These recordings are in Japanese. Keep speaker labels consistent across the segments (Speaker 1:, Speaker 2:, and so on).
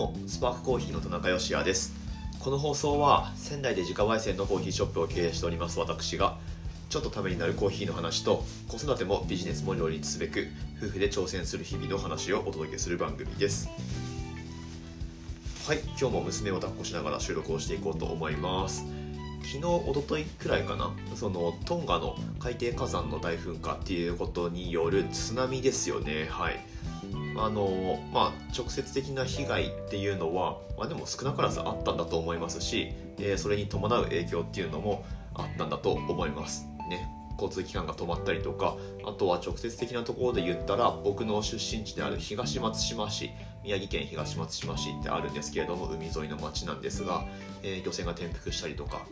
Speaker 1: もスパークコーヒーの田中芳也です。この放送は仙台で自家焙煎のコーヒーショップを経営しております私がちょっとためになるコーヒーの話と子育てもビジネスも両立すべく夫婦で挑戦する日々の話をお届けする番組です。はい今日も娘を抱っこしながら収録をしていこうと思います。昨日一昨日くらいかなそのトンガの海底火山の大噴火っていうことによる津波ですよね。はい。あのまあ、直接的な被害っていうのは、まあ、でも少なからずあったんだと思いますし、えー、それに伴う影響っていうのもあったんだと思います。ね、交通機関が止まったりとかあとは直接的なところで言ったら僕の出身地である東松島市宮城県東松島市ってあるんですけれども海沿いの町なんですが、えー、漁船が転覆したりとか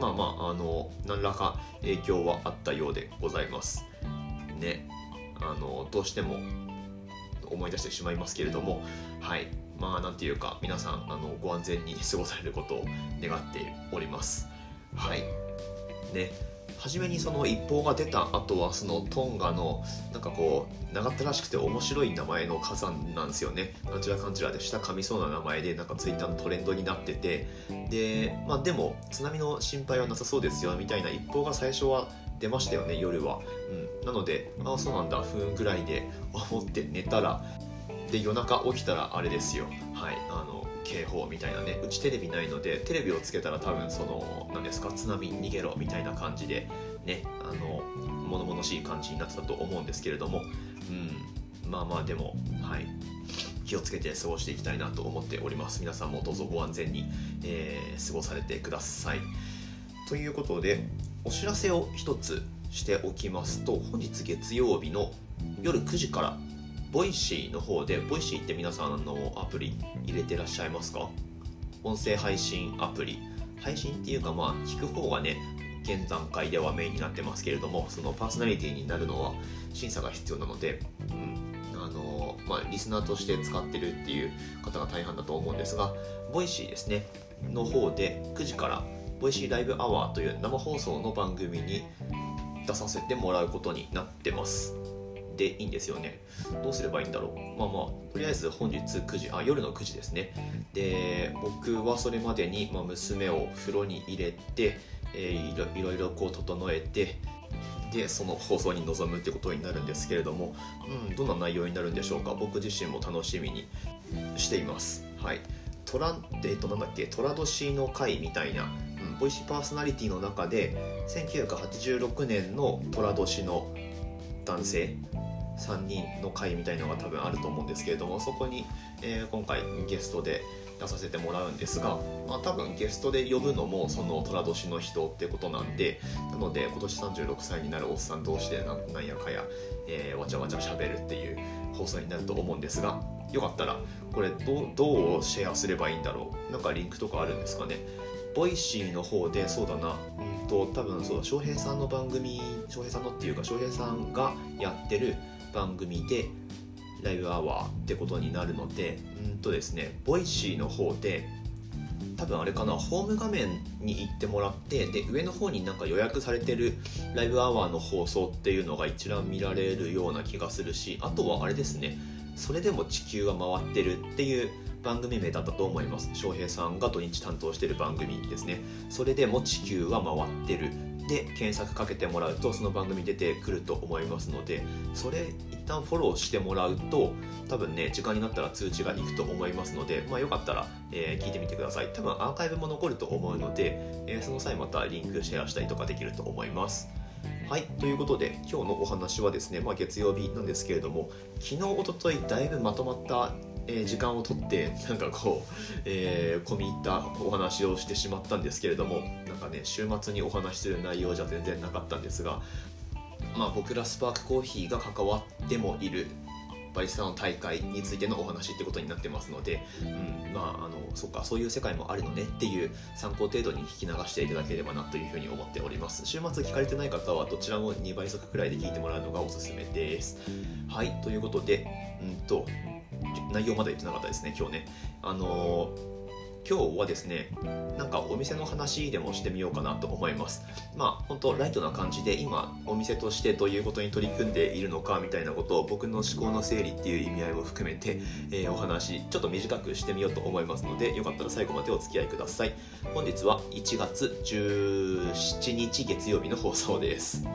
Speaker 1: まあまああの何らか影響はあったようでございます。ね。あのどうしても思い出してしまいますけれどもはい。まあなんていうか皆さんあのご安全に過ごされることを願っております。はい。ね。初めにその一報が出た後はそのトンガのなんかこう長ったらしくて面白い名前の火山なんですよね。なんちらかんちらで下噛みそうな名前でなんかツイッターのトレンドになってて。でまあでも津波の心配はなさそうですよみたいな一報が最初は出ましたよね夜は、うん、なのでああそうなんだふんぐらいで思って寝たらで夜中起きたらあれですよ。はい。あの警報みたいなねうちテレビないのでテレビをつけたら多分その何ですか津波逃げろみたいな感じでねあの物々しい感じになってたと思うんですけれどもうんまあまあでもはい気をつけて過ごしていきたいなと思っております。皆さんもどうぞご安全に、えー、過ごされてください。ということでお知らせを一つしておきますと本日月曜日の夜9時から Voicy の方で Voicy って皆さんのアプリ入れてらっしゃいますか？音声配信アプリ。配信っていうかまあ聞く方がね現段階ではメインになってますけれどもそのパーソナリティになるのは審査が必要なので、うん。あのまあ、リスナーとして使ってるっていう方が大半だと思うんですが Voicy ですねの方で9時から Voicy Live Hour という生放送の番組に出させてもらうことになってます。でいいんですよね。どうすればいいんだろう。まあまあとりあえず本日9時あ夜の9時ですね。で僕はそれまでに、まあ、娘を風呂に入れて、えー、いろいろこう整えてでその放送に臨むってことになるんですけれども、うん、どんな内容になるんでしょうか。僕自身も楽しみにしています。はい。トラえっとなんだっけ寅年の会みたいなボイシーパーソナリティの中で1986年の寅年の男性3人の会みたいのが多分あると思うんですけれどもそこに、えー、今回ゲストで出させてもらうんですが、まあ、多分ゲストで呼ぶのもその寅年の人ってことなんでなので今年36歳になるおっさん同士でなんやかや、えー、わちゃわちゃしゃべるっていう放送になると思うんですがよかったらこれどどうシェアすればいいんだろう？なんかリンクとかあるんですかね？ Voicy の方でそうだな、うんと多分そうだ翔平さんの番組翔平さんのっていうか翔平さんがやってる番組で Live Hour ってことになるのでうんとですね Voicy の方で多分あれかなホーム画面に行ってもらってで上の方になんか予約されてるライブアワーの放送っていうのが一覧見られるような気がするしあとはあれですねそれでも地球は回ってるっていう番組名だったと思います。翔平さんが土日担当してる番組ですね。それでも地球は回ってる。で検索かけてもらうとその番組出てくると思いますのでそれ一旦フォローしてもらうと多分ね時間になったら通知がいくと思いますので、まあ、よかったら、えー、聞いてみてください。多分アーカイブも残ると思うので、えー、その際またリンクシェアしたりとかできると思います。はい、ということで今日のお話はですね、まあ、月曜日なんですけれども昨日おとといだいぶまとまったえー、時間をとってなんかこう、えー、込み入ったお話をしてしまったんですけれどもなんかね週末にお話しする内容じゃ全然なかったんですが、まあ、僕らスパークコーヒーが関わってもいるバリスタの大会についてのお話ってことになってますので、うん、まああのそっかそういう世界もあるのねっていう参考程度に聞き流していただければなというふうに思っております。週末聞かれてない方はどちらも2倍速くらいで聞いてもらうのがおすすめです。はいということでうんと内容まだ言ってなかったですね今日ね。あの今日はですねなんかお店の話でもしてみようかなと思います。まあ本当ライトな感じで今お店としてどういうことに取り組んでいるのかみたいなことを僕の思考の整理っていう意味合いも含めて、えー、お話ちょっと短くしてみようと思いますのでよかったら最後までお付き合いください。本日は1月17日月曜日の放送です。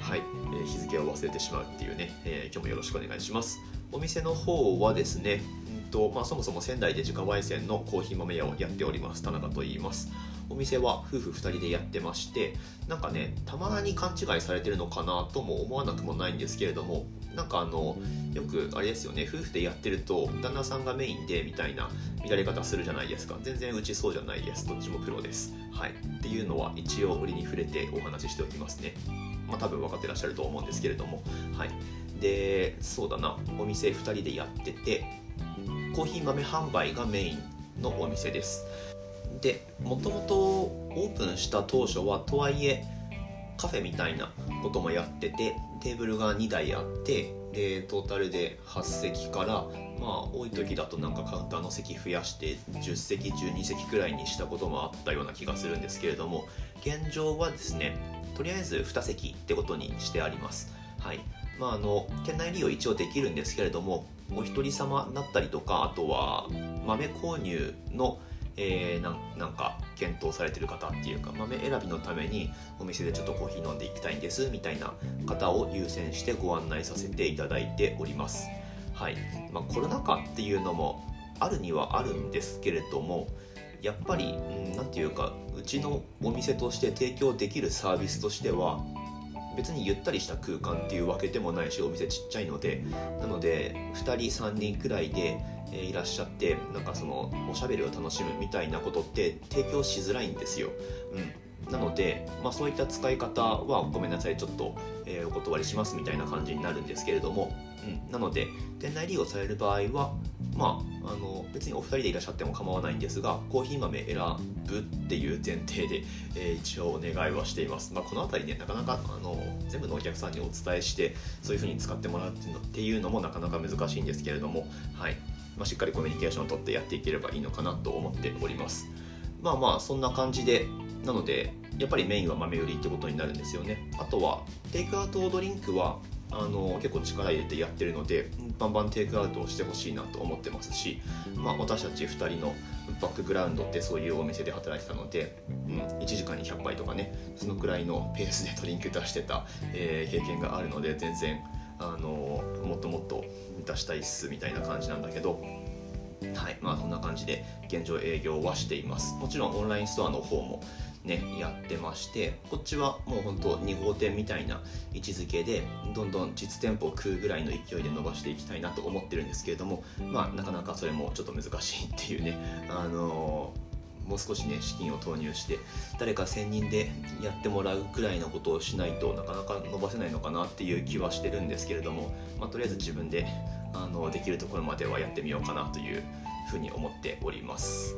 Speaker 1: はい、え、日付を忘れてしまうっていうね、え、今日もよろしくお願いします。お店の方はですねとまあ、そもそも仙台で自家焙煎のコーヒー豆屋をやっております田中と言います。お店は夫婦2人でやってましてなんかねたまに勘違いされてるのかなとも思わなくもないんですけれどもなんかあのよくあれですよね夫婦でやってると旦那さんがメインでみたいな見られ方するじゃないですか。全然うちそうじゃないです。どっちもプロです。はい。っていうのは一応売りに触れてお話ししておきますね。まあ多分分かってらっしゃると思うんですけれどもはい。でそうだなお店2人でやっててコーヒー豆販売がメインのお店です。でもともとオープンした当初はとはいえカフェみたいなこともやっててテーブルが2台あってでトータルで8席からまあ多い時だとなんかカウンターの席増やして10席12席くらいにしたこともあったような気がするんですけれども現状はですねとりあえず2席ってことにしてあります。はい。まあ、あの店内利用一応できるんですけれどもお一人様だったりとかあとは豆購入の、えー、ななんか検討されてる方っていうか豆選びのためにお店でちょっとコーヒー飲んでいきたいんですみたいな方を優先してご案内させていただいております。はい、まあ、コロナ禍っていうのもあるにはあるんですけれどもやっぱり何て言うかうちのお店として提供できるサービスとしては別にゆったりした空間っていうわけでもないしお店ちっちゃいのでなので2人3人くらいでいらっしゃってなんかそのおしゃべりを楽しむみたいなことって提供しづらいんですよ。うん、なので、まあ、そういった使い方はごめんなさいちょっと、えー、お断りしますみたいな感じになるんですけれども、うん、なので店内利用される場合はまあ、あの別にお二人でいらっしゃっても構わないんですがコーヒー豆選ぶっていう前提で、えー、一応お願いはしています、まあ、この辺りねなかなかあの全部のお客さんにお伝えしてそういうふうに使ってもらうっていうのもなかなか難しいんですけれども、はい。まあ、しっかりコミュニケーションをとってやっていければいいのかなと思っております。まあまあそんな感じでなのでやっぱりメインは豆売りってことになるんですよね。あとはテイクアウトドリンクはあの結構力入れてやってるのでバンバンテイクアウトをしてほしいなと思ってますし、まあ、私たち2人のバックグラウンドってそういうお店で働いてたので、うん、1時間に100杯とかねそのくらいのペースでドリンク出してた、えー、経験があるので全然あのもっともっと出したいっすみたいな感じなんだけどはいまあそんな感じで現状営業はしています。もちろんオンラインストアの方もねやってましてこっちはもうほんと2号店みたいな位置づけでどんどん実店舗を食うぐらいの勢いで伸ばしていきたいなと思ってるんですけれどもまあなかなかそれもちょっと難しいっていうねあのーもう少しね資金を投入して誰か専任でやってもらうくらいのことをしないとなかなか伸ばせないのかなっていう気はしてるんですけれども、まあ、とりあえず自分であのできるところまではやってみようかなというふうに思っております。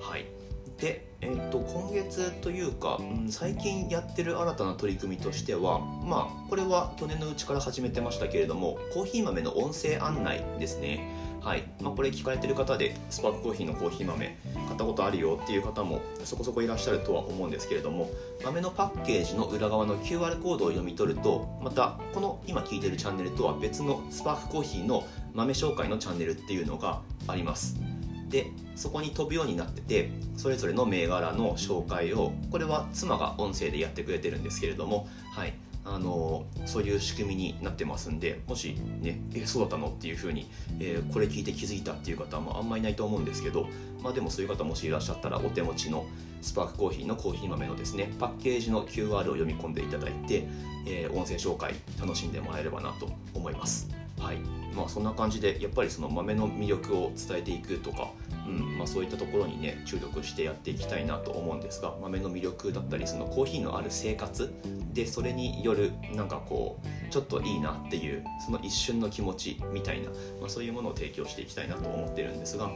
Speaker 1: はいで、えーと、今月というか、うん、最近やってる新たな取り組みとしてはまあこれは去年のうちから始めてましたけれどもコーヒー豆の音声案内ですね。はい。まあ、これ聞かれてる方でスパークコーヒーのコーヒー豆買ったことあるよっていう方もそこそこいらっしゃるとは思うんですけれども豆のパッケージの裏側の QR コードを読み取るとまたこの今聞いてるチャンネルとは別のスパークコーヒーの豆紹介のチャンネルっていうのがあります。でそこに飛ぶようになっててそれぞれの銘柄の紹介をこれは妻が音声でやってくれてるんですけれどもはいあのそういう仕組みになってますんでもしねえそうだったのっていうふうに、えー、これ聞いて気づいたっていう方はあんまいないと思うんですけどまあでもそういう方もしいらっしゃったらお手持ちのスパークコーヒーのコーヒー豆のですねパッケージの QR を読み込んでいただいて、えー、音声紹介楽しんでもらえればなと思います。はいまあそんな感じでやっぱりその豆の魅力を伝えていくとかうんまあ、そういったところにね注力してやっていきたいなと思うんですが豆の魅力だったりそのコーヒーのある生活でそれによるなんかこうちょっといいなっていうその一瞬の気持ちみたいな、まあ、そういうものを提供していきたいなと思ってるんですが。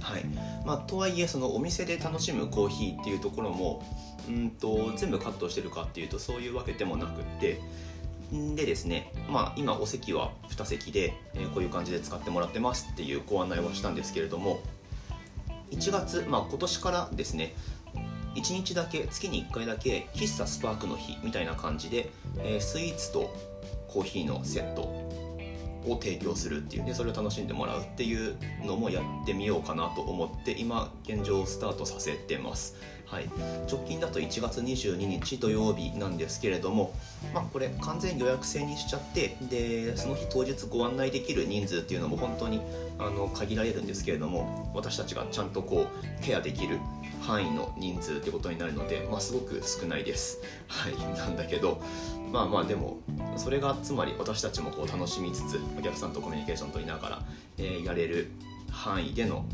Speaker 1: はいまあ、とはいえそのお店で楽しむコーヒーっていうところもうんと全部カットしてるかっていうとそういうわけでもなくってでですね、まあ、今お席は2席で、えー、こういう感じで使ってもらってますっていうご案内はしたんですけれども1月、まあ、今年からですね1日だけ月に1回だけ喫茶スパークの日みたいな感じで、えー、スイーツとコーヒーのセットを提供するっていうでそれを楽しんでもらうっていうのもやってみようかなと思って今現状スタートさせてます。はい、直近だと1月22日土曜日なんですけれども、まあ、これ完全予約制にしちゃってでその日当日ご案内できる人数っていうのも本当にあの限られるんですけれども私たちがちゃんとこうケアできる範囲の人数ってことになるので、まあ、すごく少ないです。はい、なんだけどまあまあでもそれがつまり私たちもこう楽しみつつお客さんとコミュニケーション取りながら、えー、やれる範囲での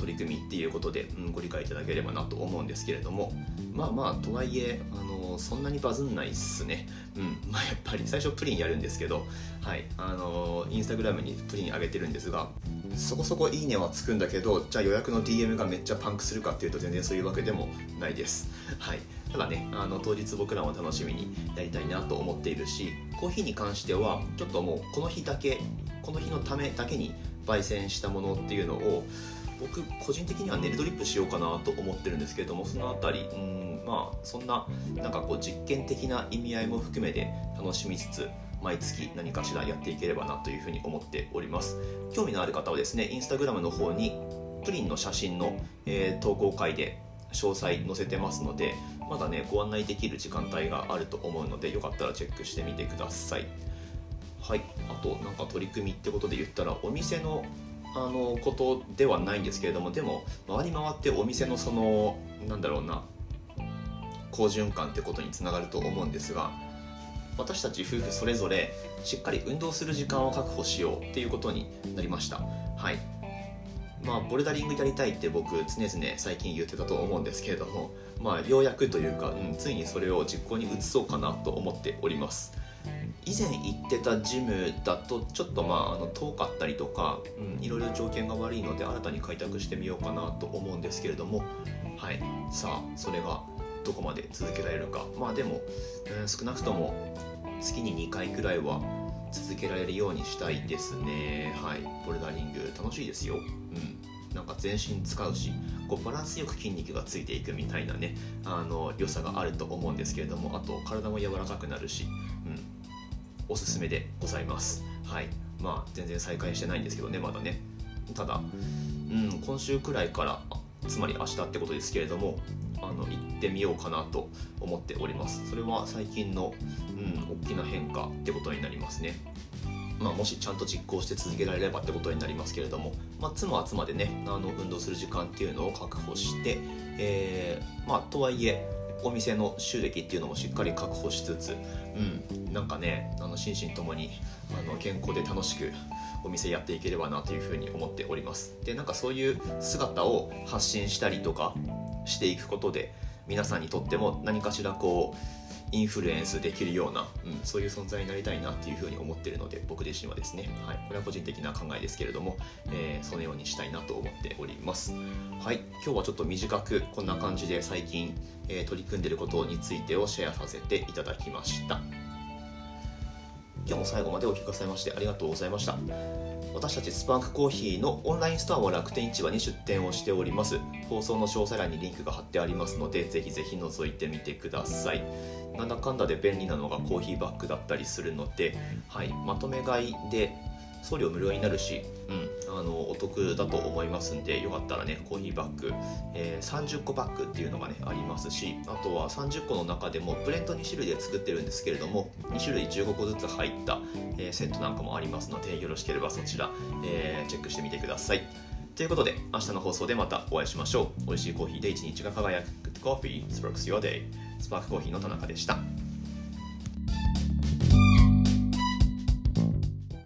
Speaker 1: 取り組みっていうことで、うん、ご理解いただければなと思うんですけれどもまあまあとはいえあのそんなにバズんないっすね。うんまあやっぱり最初プリンやるんですけどはいあのインスタグラムにプリン上げてるんですがそこそこいいねはつくんだけどじゃあ予約の DM がめっちゃパンクするかっていうと全然そういうわけでもないです。はいただねあの当日僕らも楽しみにやりたいなと思っているしコーヒーに関してはちょっともうこの日だけこの日のためだけに焙煎したものっていうのを僕個人的にはネルドリップしようかなと思ってるんですけれどもその辺りうんまあそんななんかこう実験的な意味合いも含めて楽しみつつ毎月何かしらやっていければなというふうに思っております。興味のある方はですねインスタグラムの方にプリンの写真の、えー、投稿会で詳細載せてますのでまだねご案内できる時間帯があると思うのでよかったらチェックしてみてください。はい。あとなんか取り組みってことで言ったらお店のあのことではないんですけれどもでも回り回ってお店のそのなんだろうな好循環ってことにつながると思うんですが私たち夫婦それぞれしっかり運動する時間を確保しようっていうことになりました。はい。まあボルダリングやりたいって僕常々最近言ってたと思うんですけれどもまあようやくというか、うん、ついにそれを実行に移そうかなと思っております。以前行ってたジムだとちょっとまああの遠かったりとか、うん、いろいろ条件が悪いので新たに開拓してみようかなと思うんですけれどもはい。さあそれがどこまで続けられるか。まあでも、うん、少なくとも月に2回くらいは続けられるようにしたいですね。はい。ボルダリング楽しいですよ。うん。なんか全身使うしこうバランスよく筋肉がついていくみたいなねあの良さがあると思うんですけれどもあと体も柔らかくなるし、うん、おすすめでございます。はい。まあ全然再開してないんですけどねまだね。ただ、うん、今週くらいからつまり明日ってことですけれどもあの行ってみようかなと思っております。それは最近の、うん、大きな変化ってことになりますね。まあ、もしちゃんと実行して続けられればってことになりますけれども、まあ、妻は妻でねあの運動する時間っていうのを確保して、えー、まあ、とはいえお店の収益っていうのもしっかり確保しつつ、うん、なんかねあの心身ともにあの健康で楽しくお店やっていければなというふうに思っております。でなんかそういう姿を発信したりとかしていくことで皆さんにとっても何かしらこうインフルエンスできるような、うん、そういう存在になりたいなっていうふうに思ってるので僕自身はですね、はい、これは個人的な考えですけれども、えー、そのようにしたいなと思っております。はい。今日はちょっと短くこんな感じで最近、えー、取り組んでることについてをシェアさせていただきました。今日も最後までお聞かせましてありがとうございました。私たちスパンクコーヒーのオンラインストアは楽天市場に出店をしております。放送の詳細欄にリンクが貼ってありますのでぜひぜひ覗いてみてください。なんだかんだで便利なのがコーヒーバッグだったりするので、はい、まとめ買いで送料無料になるし、うん、あのお得だと思いますんでよかったらねコーヒーバッグ、えー、30個バッグっていうのがねありますしあとは30個の中でもブレンド2種類で作ってるんですけれども2種類15個ずつ入った、えー、セットなんかもありますのでよろしければそちら、えー、チェックしてみてください。ということで明日の放送でまたお会いしましょう。美味しいコーヒーで一日が輝く。Coffee Sparks Your Day スパークコーヒーの田中でした。